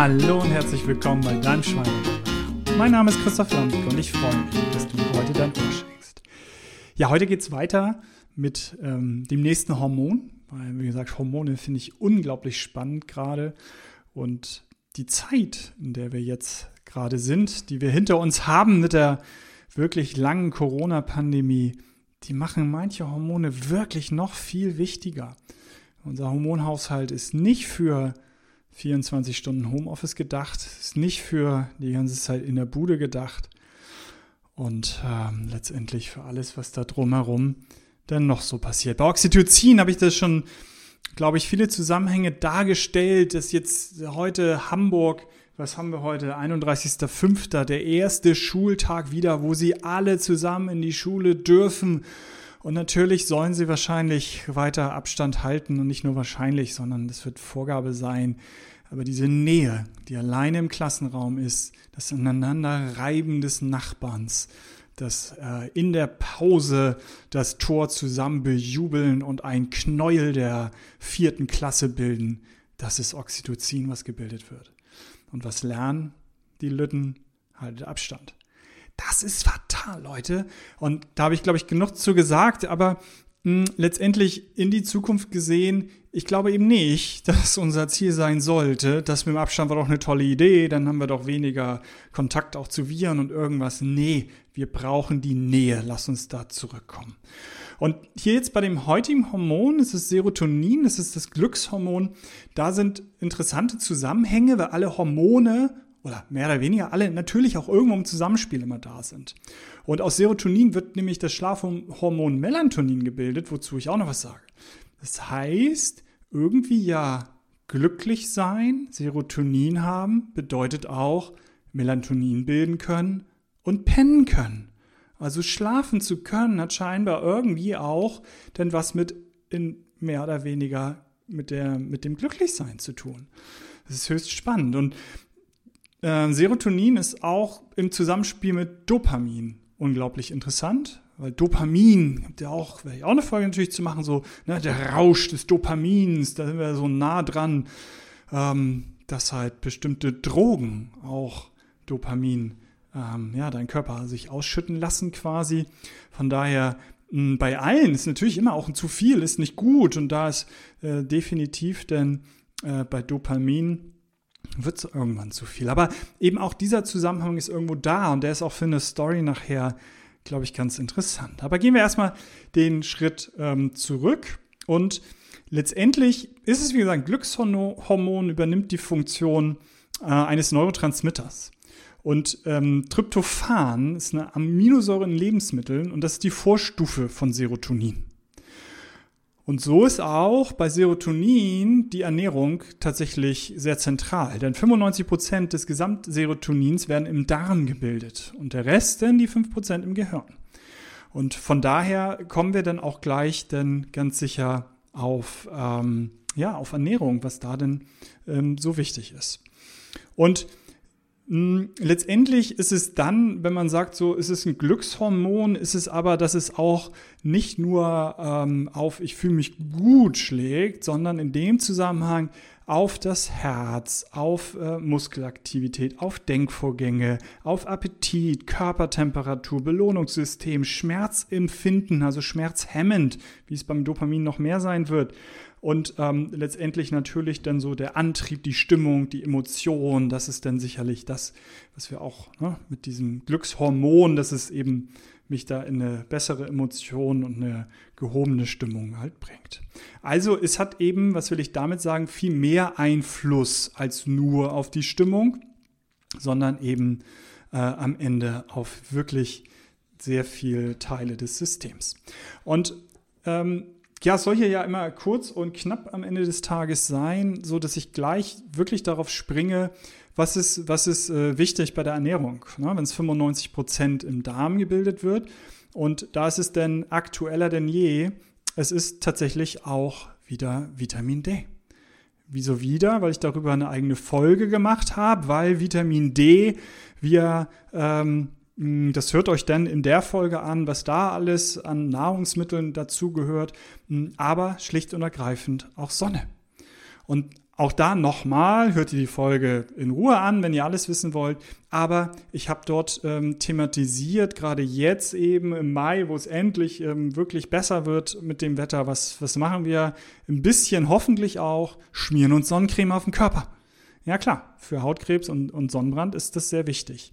Hallo und herzlich willkommen bei deinem Schweinehund. Mein Name ist Christoph Lamke und ich freue mich, dass du mir heute dein Ohr schenkst. Ja, heute geht es weiter mit ähm, dem nächsten Hormon, weil, wie gesagt, Hormone finde ich unglaublich spannend gerade und die Zeit, in der wir jetzt gerade sind, die wir hinter uns haben mit der wirklich langen Corona-Pandemie, die machen manche Hormone wirklich noch viel wichtiger. Unser Hormonhaushalt ist nicht für 24 Stunden Homeoffice gedacht, ist nicht für die ganze Zeit in der Bude gedacht und ähm, letztendlich für alles, was da drumherum dann noch so passiert. Bei Oxytocin habe ich das schon, glaube ich, viele Zusammenhänge dargestellt, dass jetzt heute Hamburg, was haben wir heute, 31.05., der erste Schultag wieder, wo sie alle zusammen in die Schule dürfen. Und natürlich sollen sie wahrscheinlich weiter Abstand halten und nicht nur wahrscheinlich, sondern das wird Vorgabe sein, aber diese Nähe, die alleine im Klassenraum ist, das Aneinanderreiben des Nachbarns, das äh, in der Pause das Tor zusammen bejubeln und ein Knäuel der vierten Klasse bilden, das ist Oxytocin, was gebildet wird. Und was lernen die Lütten? Haltet Abstand. Das ist fatal, Leute. Und da habe ich, glaube ich, genug zu gesagt, aber letztendlich in die Zukunft gesehen ich glaube eben nicht, dass unser Ziel sein sollte, das mit dem Abstand war doch eine tolle Idee, dann haben wir doch weniger Kontakt auch zu Viren und irgendwas. Nee, wir brauchen die Nähe. Lass uns da zurückkommen. Und hier jetzt bei dem heutigen Hormon, es ist Serotonin, es ist das Glückshormon, da sind interessante Zusammenhänge, weil alle Hormone oder mehr oder weniger alle natürlich auch irgendwo im Zusammenspiel immer da sind. Und aus Serotonin wird nämlich das Schlafhormon Melatonin gebildet, wozu ich auch noch was sage. Das heißt, irgendwie ja glücklich sein, Serotonin haben, bedeutet auch Melatonin bilden können und pennen können. Also schlafen zu können hat scheinbar irgendwie auch denn was mit in mehr oder weniger mit, der, mit dem Glücklichsein zu tun. Das ist höchst spannend. Und äh, Serotonin ist auch im Zusammenspiel mit Dopamin unglaublich interessant, weil Dopamin, habt ihr auch, werde ich auch eine Folge natürlich zu machen, so, ne, der Rausch des Dopamins, da sind wir so nah dran, ähm, dass halt bestimmte Drogen auch Dopamin, ähm, ja, dein Körper sich ausschütten lassen quasi. Von daher, mh, bei allen ist natürlich immer auch ein zu viel, ist nicht gut und da ist äh, definitiv denn äh, bei Dopamin wird es irgendwann zu viel. Aber eben auch dieser Zusammenhang ist irgendwo da und der ist auch für eine Story nachher glaube ich, ganz interessant. Aber gehen wir erstmal den Schritt ähm, zurück und letztendlich ist es, wie gesagt, Glückshormon übernimmt die Funktion äh, eines Neurotransmitters. Und ähm, Tryptophan ist eine Aminosäure in Lebensmitteln und das ist die Vorstufe von Serotonin. Und so ist auch bei Serotonin die Ernährung tatsächlich sehr zentral. Denn 95 Prozent des Gesamtserotonins werden im Darm gebildet und der Rest dann die 5% im Gehirn. Und von daher kommen wir dann auch gleich dann ganz sicher auf, ähm, ja, auf Ernährung, was da denn ähm, so wichtig ist. Und letztendlich ist es dann, wenn man sagt, so ist es ein Glückshormon, ist es aber, dass es auch nicht nur ähm, auf ich fühle mich gut schlägt, sondern in dem Zusammenhang auf das Herz, auf äh, Muskelaktivität, auf Denkvorgänge, auf Appetit, Körpertemperatur, Belohnungssystem, Schmerzempfinden, also schmerzhemmend, wie es beim Dopamin noch mehr sein wird, und ähm, letztendlich natürlich dann so der Antrieb, die Stimmung, die Emotion, das ist dann sicherlich das, was wir auch ne, mit diesem Glückshormon, dass es eben mich da in eine bessere Emotion und eine gehobene Stimmung halt bringt. Also es hat eben, was will ich damit sagen, viel mehr Einfluss als nur auf die Stimmung, sondern eben äh, am Ende auf wirklich sehr viele Teile des Systems. Und ähm, ja, es soll hier ja immer kurz und knapp am Ende des Tages sein, so dass ich gleich wirklich darauf springe, was ist, was ist äh, wichtig bei der Ernährung, ne? wenn es 95 Prozent im Darm gebildet wird. Und da ist es denn aktueller denn je, es ist tatsächlich auch wieder Vitamin D. Wieso wieder? Weil ich darüber eine eigene Folge gemacht habe, weil Vitamin D wir ähm, hm, das hört euch dann in der Folge an, was da alles an Nahrungsmitteln dazugehört, hm, aber schlicht und ergreifend auch Sonne. Und Auch da nochmal, hört ihr die Folge in Ruhe an, wenn ihr alles wissen wollt. Aber ich habe dort ähm, thematisiert, gerade jetzt eben im Mai, wo es endlich ähm, wirklich besser wird mit dem Wetter, was, was machen wir? Ein bisschen hoffentlich auch, schmieren uns Sonnencreme auf den Körper. Ja klar, für Hautkrebs und, und Sonnenbrand ist das sehr wichtig.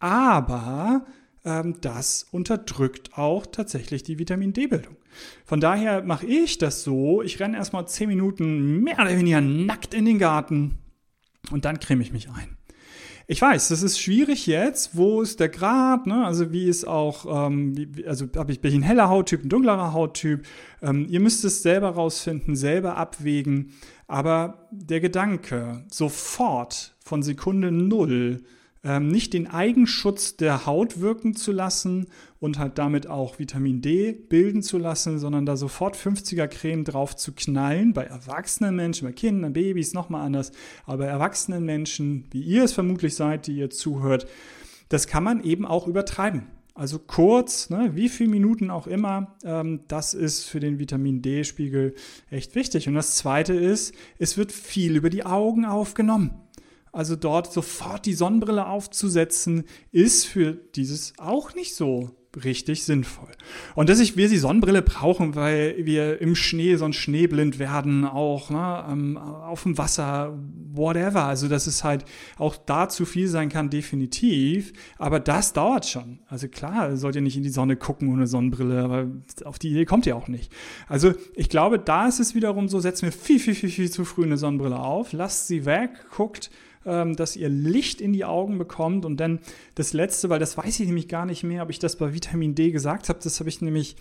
Aber ähm, das unterdrückt auch tatsächlich die Vitamin D-Bildung. Von daher mache ich das so, ich renne erstmal 10 Minuten mehr oder weniger nackt in den Garten und dann creme ich mich ein. Ich weiß, das ist schwierig jetzt. Wo ist der Grad? Ne? Also wie ist auch, ähm, wie, also hab ich, bin ich ein heller Hauttyp, ein dunklerer Hauttyp? Ähm, ihr müsst es selber rausfinden, selber abwägen. Aber der Gedanke, sofort von Sekunde null ähm, nicht den Eigenschutz der Haut wirken zu lassen und halt damit auch Vitamin D bilden zu lassen, sondern da sofort 50er Creme drauf zu knallen, bei erwachsenen Menschen, bei Kindern, Babys nochmal anders, aber bei erwachsenen Menschen, wie ihr es vermutlich seid, die ihr zuhört, das kann man eben auch übertreiben. Also kurz, ne, wie viele Minuten auch immer, ähm, das ist für den Vitamin D-Spiegel echt wichtig. Und das Zweite ist, es wird viel über die Augen aufgenommen. Also dort sofort die Sonnenbrille aufzusetzen, ist für dieses auch nicht so richtig sinnvoll. Und dass ich, wir die Sonnenbrille brauchen, weil wir im Schnee sonst schneeblind werden, auch ne, ähm, auf dem Wasser, whatever. Also dass es halt auch da zu viel sein kann, definitiv. Aber das dauert schon. Also klar, sollt ihr nicht in die Sonne gucken ohne Sonnenbrille, aber auf die Idee kommt ihr auch nicht. Also ich glaube, da ist es wiederum so, setzt mir viel, viel, viel, viel zu früh eine Sonnenbrille auf, lasst sie weg, guckt, ähm, dass ihr Licht in die Augen bekommt. Und dann das Letzte, weil das weiß ich nämlich gar nicht mehr, ob ich das bei Vitamin D gesagt habe. Das habe ich nämlich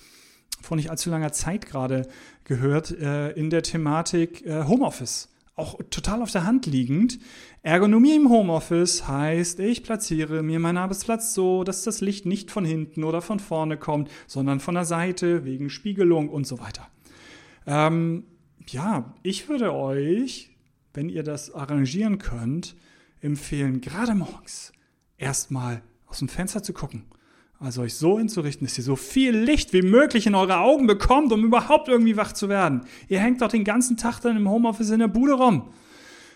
vor nicht allzu langer Zeit gerade gehört äh, in der Thematik äh, Homeoffice. Auch total auf der Hand liegend. Ergonomie im Homeoffice heißt, ich platziere mir meinen Arbeitsplatz so, dass das Licht nicht von hinten oder von vorne kommt, sondern von der Seite, wegen Spiegelung und so weiter. Ähm, ja, ich würde euch wenn ihr das arrangieren könnt, empfehlen, gerade morgens erstmal aus dem Fenster zu gucken. Also euch so hinzurichten, dass ihr so viel Licht wie möglich in eure Augen bekommt, um überhaupt irgendwie wach zu werden. Ihr hängt doch den ganzen Tag dann im Homeoffice in der Bude rum.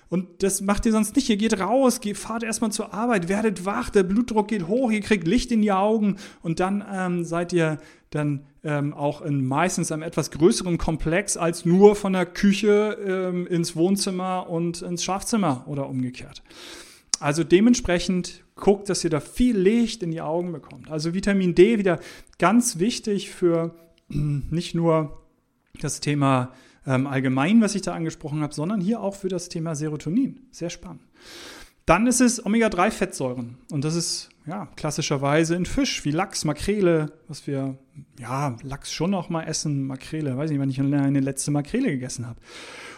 Und das macht ihr sonst nicht. Ihr geht raus, geht, fahrt erstmal zur Arbeit, werdet wach, der Blutdruck geht hoch, ihr kriegt Licht in die Augen und dann ähm, seid ihr dann ähm, auch in meistens einem etwas größeren Komplex als nur von der Küche ähm, ins Wohnzimmer und ins Schlafzimmer oder umgekehrt. Also dementsprechend guckt, dass ihr da viel Licht in die Augen bekommt. Also Vitamin D wieder ganz wichtig für nicht nur das Thema ähm, allgemein, was ich da angesprochen habe, sondern hier auch für das Thema Serotonin. Sehr spannend. Dann ist es Omega-3-Fettsäuren. Und das ist ja klassischerweise in Fisch, wie Lachs, Makrele, was wir, ja, Lachs schon noch mal essen, Makrele, weiß nicht, wann ich eine letzte Makrele gegessen habe.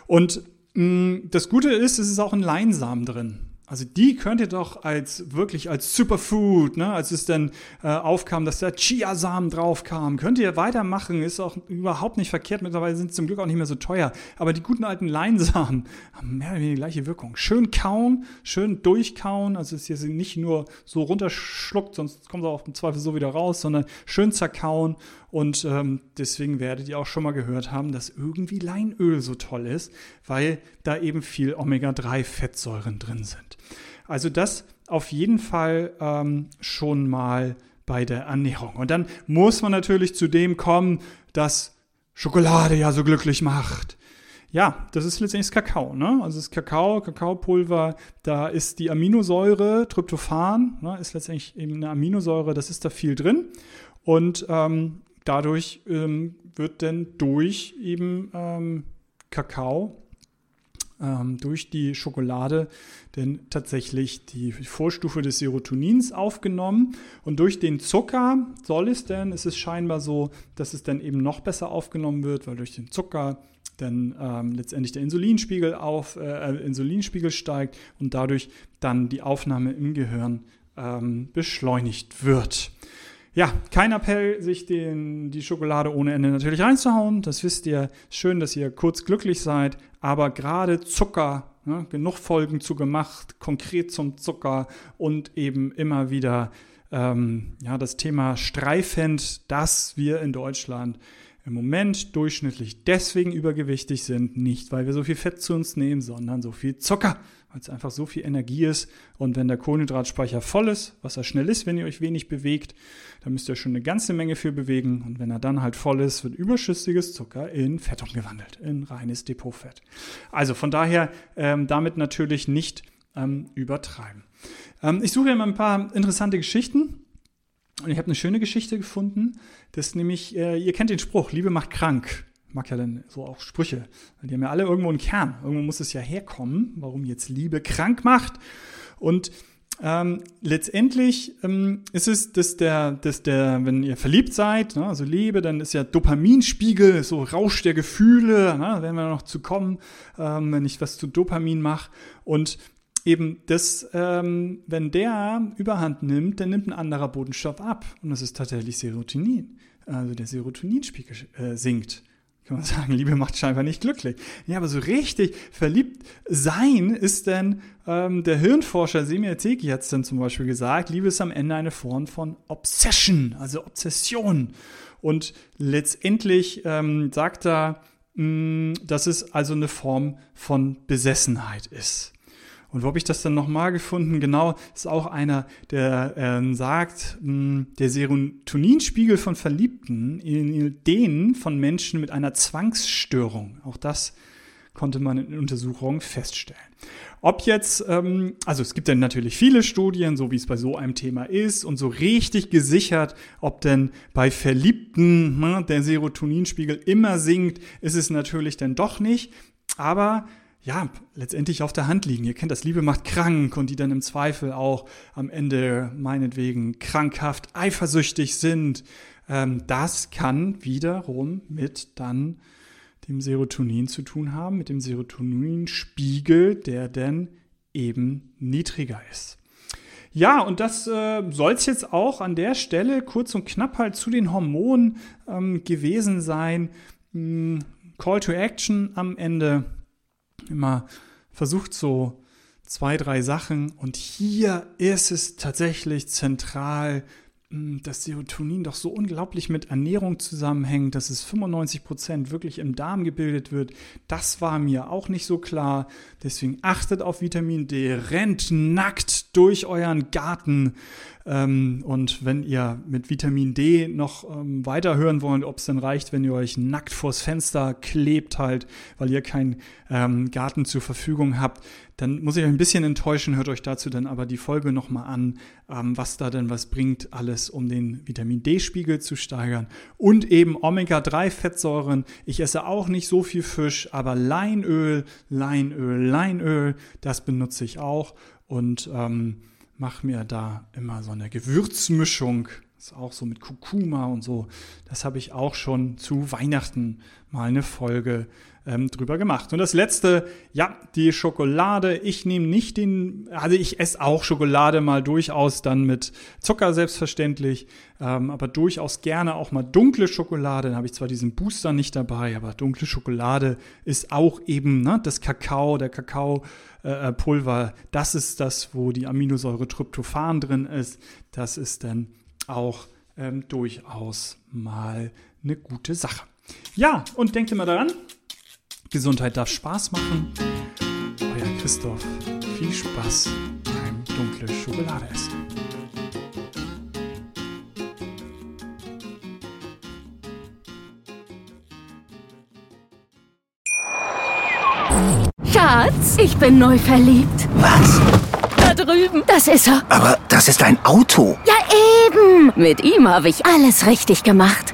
Und mh, mm, das Gute ist, es ist auch in Leinsamen drin. Also die könnt ihr doch als wirklich als Superfood, ne, als es dann äh, aufkam, dass da Chiasamen draufkam, könnt ihr weitermachen, ist auch überhaupt nicht verkehrt. Mittlerweile sind sie zum Glück auch nicht mehr so teuer. Aber die guten alten Leinsamen haben mehr oder weniger die gleiche Wirkung. Schön kauen, schön durchkauen, also ist hier nicht nur so runterschluckt, sonst kommt es auch im Zweifel so wieder raus, sondern schön zerkauen und ähm, deswegen werdet ihr auch schon mal gehört haben, dass irgendwie Leinöl so toll ist, weil da eben viel Omega-3-Fettsäuren drin sind. Also das auf jeden Fall ähm, schon mal bei der Ernährung. Und dann muss man natürlich zu dem kommen, dass Schokolade ja so glücklich macht. Ja, das ist letztendlich das Kakao. Ne? Also das Kakao, Kakaopulver, da ist die Aminosäure, Tryptophan, ne, ist letztendlich eben eine Aminosäure, das ist da viel drin. Und ähm, dadurch ähm, wird dann durch eben ähm, Kakao, ähm, durch die Schokolade, denn tatsächlich die Vorstufe des Serotonins aufgenommen. Und durch den Zucker soll es denn, ist es scheinbar so, dass es dann eben noch besser aufgenommen wird, weil durch den Zucker dann ähm, letztendlich der Insulinspiegel auf äh, Insulinspiegel steigt und dadurch dann die Aufnahme im Gehirn ähm, beschleunigt wird. Ja, kein Appell, sich den, die Schokolade ohne Ende natürlich reinzuhauen. Das wisst ihr. Schön, dass ihr kurz glücklich seid. Aber gerade Zucker, ne, genug Folgen zu gemacht, konkret zum Zucker und eben immer wieder ähm, ja, das Thema streifend, dass wir in Deutschland im Moment durchschnittlich deswegen übergewichtig sind, nicht weil wir so viel Fett zu uns nehmen, sondern so viel Zucker, weil es einfach so viel Energie ist. Und wenn der Kohlenhydratspeicher voll ist, was er schnell ist, wenn ihr euch wenig bewegt, dann müsst ihr schon eine ganze Menge für bewegen. Und wenn er dann halt voll ist, wird überschüssiges Zucker in Fett umgewandelt, in reines Depotfett. Also von daher ähm, damit natürlich nicht ähm, übertreiben. Ähm, ich suche immer ein paar interessante Geschichten. Und ich habe eine schöne Geschichte gefunden. Das nämlich, äh, ihr kennt den Spruch, Liebe macht krank. Mag ja dann so auch Sprüche. Die haben ja alle irgendwo einen Kern. Irgendwo muss es ja herkommen, warum jetzt Liebe krank macht. Und ähm, letztendlich ähm, ist es, dass der, dass der, wenn ihr verliebt seid, ne, also Liebe, dann ist ja Dopaminspiegel, so Rausch der Gefühle, ne, werden wir noch zu kommen, ähm, wenn ich was zu Dopamin mache. Und eben das, ähm, wenn der Überhand nimmt, dann nimmt ein anderer Bodenstoff ab. Und das ist tatsächlich Serotonin. Also der Serotoninspiegel äh, sinkt. Kann man sagen, Liebe macht scheinbar nicht glücklich. Ja, aber so richtig verliebt sein ist denn, ähm, der Hirnforscher Semir Teki hat es dann zum Beispiel gesagt, Liebe ist am Ende eine Form von Obsession, also Obsession. Und letztendlich ähm, sagt er, mh, mm, dass es also eine Form von Besessenheit ist. Und wo habe ich das dann nochmal gefunden? Genau, ist auch einer, der ähm, sagt, mh, hm, der Serotoninspiegel von Verliebten in denen von Menschen mit einer Zwangsstörung. Auch das konnte man in Untersuchungen feststellen. Ob jetzt, ähm, also es gibt dann natürlich viele Studien, so wie es bei so einem Thema ist, und so richtig gesichert, ob denn bei Verliebten ne, der Serotoninspiegel immer sinkt, ist es natürlich dann doch nicht. Aber ja, letztendlich auf der Hand liegen. Ihr kennt das, Liebe macht krank und die dann im Zweifel auch am Ende meinetwegen krankhaft eifersüchtig sind. Ähm, das kann wiederum mit dann dem Serotonin zu tun haben, mit dem Serotoninspiegel, der dann eben niedriger ist. Ja, und das äh, soll es jetzt auch an der Stelle kurz und knapp halt zu den Hormonen ähm, gewesen sein. Hm, Call to Action am Ende immer versucht so zwei, drei Sachen und hier ist es tatsächlich zentral, hm, dass Serotonin doch so unglaublich mit Ernährung zusammenhängt, dass es 95 Prozent wirklich im Darm gebildet wird. Das war mir auch nicht so klar. Deswegen achtet auf Vitamin D, rennt nackt durch euren Garten. Ähm, und wenn ihr mit Vitamin D noch ähm, weiterhören wollt, ob es denn reicht, wenn ihr euch nackt vors Fenster klebt halt, weil ihr keinen ähm, Garten zur Verfügung habt, dann muss ich euch ein bisschen enttäuschen. Hört euch dazu dann aber die Folge nochmal an, ähm, was da denn was bringt, alles um den Vitamin D-Spiegel zu steigern. Und eben Omega-3-Fettsäuren. Ich esse auch nicht so viel Fisch, aber Leinöl, Leinöl, Leinöl, das benutze ich auch. Und ähm, mache mir da immer so eine Gewürzmischung. Ist auch so mit Kurkuma und so. Das habe ich auch schon zu Weihnachten mal eine Folge ähm, drüber gemacht. Und das letzte, ja, die Schokolade. Ich nehme nicht den, also ich esse auch Schokolade mal durchaus dann mit Zucker selbstverständlich, ähm, aber durchaus gerne auch mal dunkle Schokolade. Dann habe ich zwar diesen Booster nicht dabei, aber dunkle Schokolade ist auch eben ne, das Kakao, der Kakaopulver. Äh, das ist das, wo die Aminosäure Tryptophan drin ist. Das ist dann auch ähm, durchaus mal eine gute Sache. Ja, und denkt immer daran, Gesundheit darf Spaß machen. Euer Christoph, viel Spaß beim dunkle Schokolade essen. Schatz, ich bin neu verliebt. Was? Da drüben. Das ist er. Aber das ist ein Auto. Ja, eben. Mit ihm habe ich alles richtig gemacht.